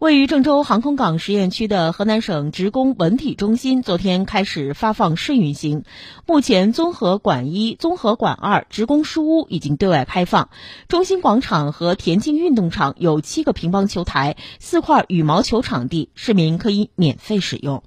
位于郑州航空港实验区的河南省职工文体中心昨天开始发放试运行目前综合馆一综合馆二职工书屋已经对外开放。中心广场和田径运动场有七个乒乓球台四块羽毛球场地市民可以免费使用。